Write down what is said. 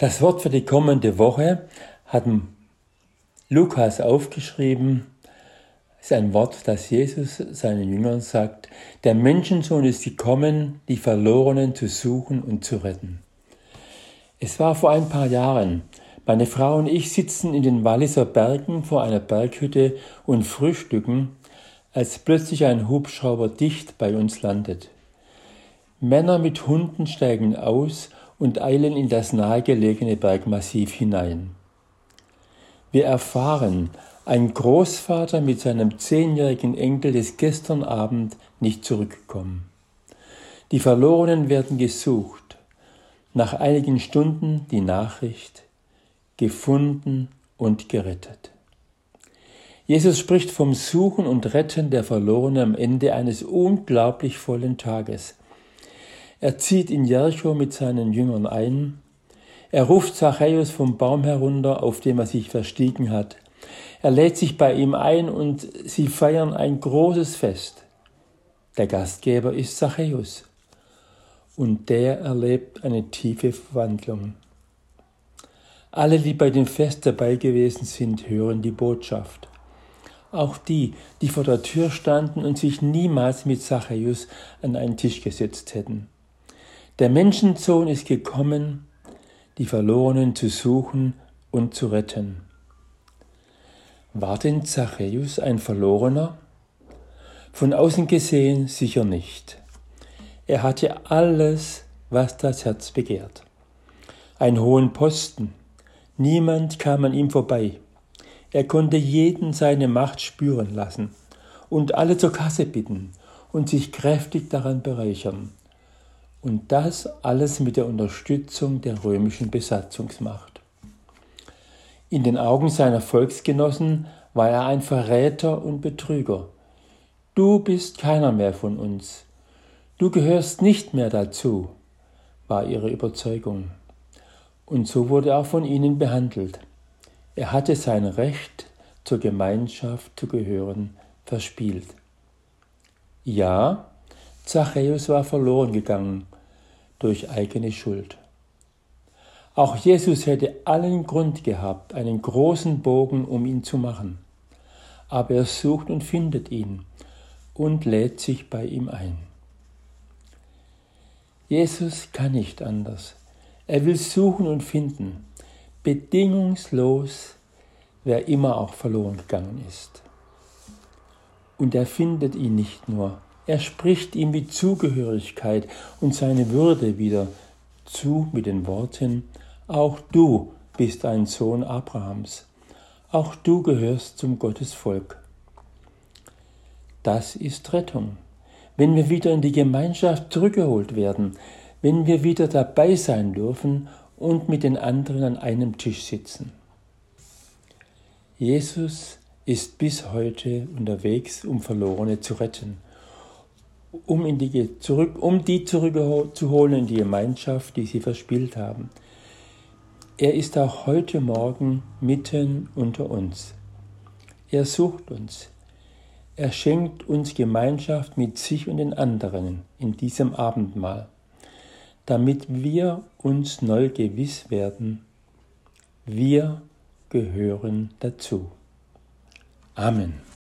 Das Wort für die kommende Woche hat Lukas aufgeschrieben. Es ist ein Wort, das Jesus seinen Jüngern sagt. Der Menschensohn ist gekommen, die Verlorenen zu suchen und zu retten. Es war vor ein paar Jahren. Meine Frau und ich sitzen in den Walliser Bergen vor einer Berghütte und frühstücken, als plötzlich ein Hubschrauber dicht bei uns landet. Männer mit Hunden steigen aus und eilen in das nahegelegene Bergmassiv hinein. Wir erfahren, ein Großvater mit seinem zehnjährigen Enkel ist gestern Abend nicht zurückgekommen. Die Verlorenen werden gesucht. Nach einigen Stunden die Nachricht, gefunden und gerettet. Jesus spricht vom Suchen und Retten der Verlorenen am Ende eines unglaublich vollen Tages. Er zieht in Jericho mit seinen Jüngern ein. Er ruft Zachäus vom Baum herunter, auf dem er sich verstiegen hat. Er lädt sich bei ihm ein und sie feiern ein großes Fest. Der Gastgeber ist Zachäus und der erlebt eine tiefe Verwandlung. Alle, die bei dem Fest dabei gewesen sind, hören die Botschaft. Auch die, die vor der Tür standen und sich niemals mit Zachäus an einen Tisch gesetzt hätten. Der Menschensohn ist gekommen, die Verlorenen zu suchen und zu retten. War denn Zachäus ein Verlorener? Von außen gesehen sicher nicht. Er hatte alles, was das Herz begehrt. Einen hohen Posten. Niemand kam an ihm vorbei. Er konnte jeden seine Macht spüren lassen und alle zur Kasse bitten und sich kräftig daran bereichern. Und das alles mit der Unterstützung der römischen Besatzungsmacht. In den Augen seiner Volksgenossen war er ein Verräter und Betrüger. Du bist keiner mehr von uns. Du gehörst nicht mehr dazu, war ihre Überzeugung. Und so wurde er von ihnen behandelt. Er hatte sein Recht, zur Gemeinschaft zu gehören, verspielt. Ja, Zachäus war verloren gegangen durch eigene Schuld. Auch Jesus hätte allen Grund gehabt, einen großen Bogen um ihn zu machen. Aber er sucht und findet ihn und lädt sich bei ihm ein. Jesus kann nicht anders. Er will suchen und finden, bedingungslos, wer immer auch verloren gegangen ist. Und er findet ihn nicht nur, er spricht ihm die Zugehörigkeit und seine Würde wieder zu mit den Worten, auch du bist ein Sohn Abrahams, auch du gehörst zum Gottesvolk. Das ist Rettung. Wenn wir wieder in die Gemeinschaft zurückgeholt werden, wenn wir wieder dabei sein dürfen und mit den anderen an einem Tisch sitzen. Jesus ist bis heute unterwegs, um Verlorene zu retten um, in die, zurück, um die zurückzuholen in die Gemeinschaft, die sie verspielt haben. Er ist auch heute Morgen mitten unter uns. Er sucht uns. Er schenkt uns Gemeinschaft mit sich und den anderen in diesem Abendmahl, damit wir uns neu gewiss werden, wir gehören dazu. Amen.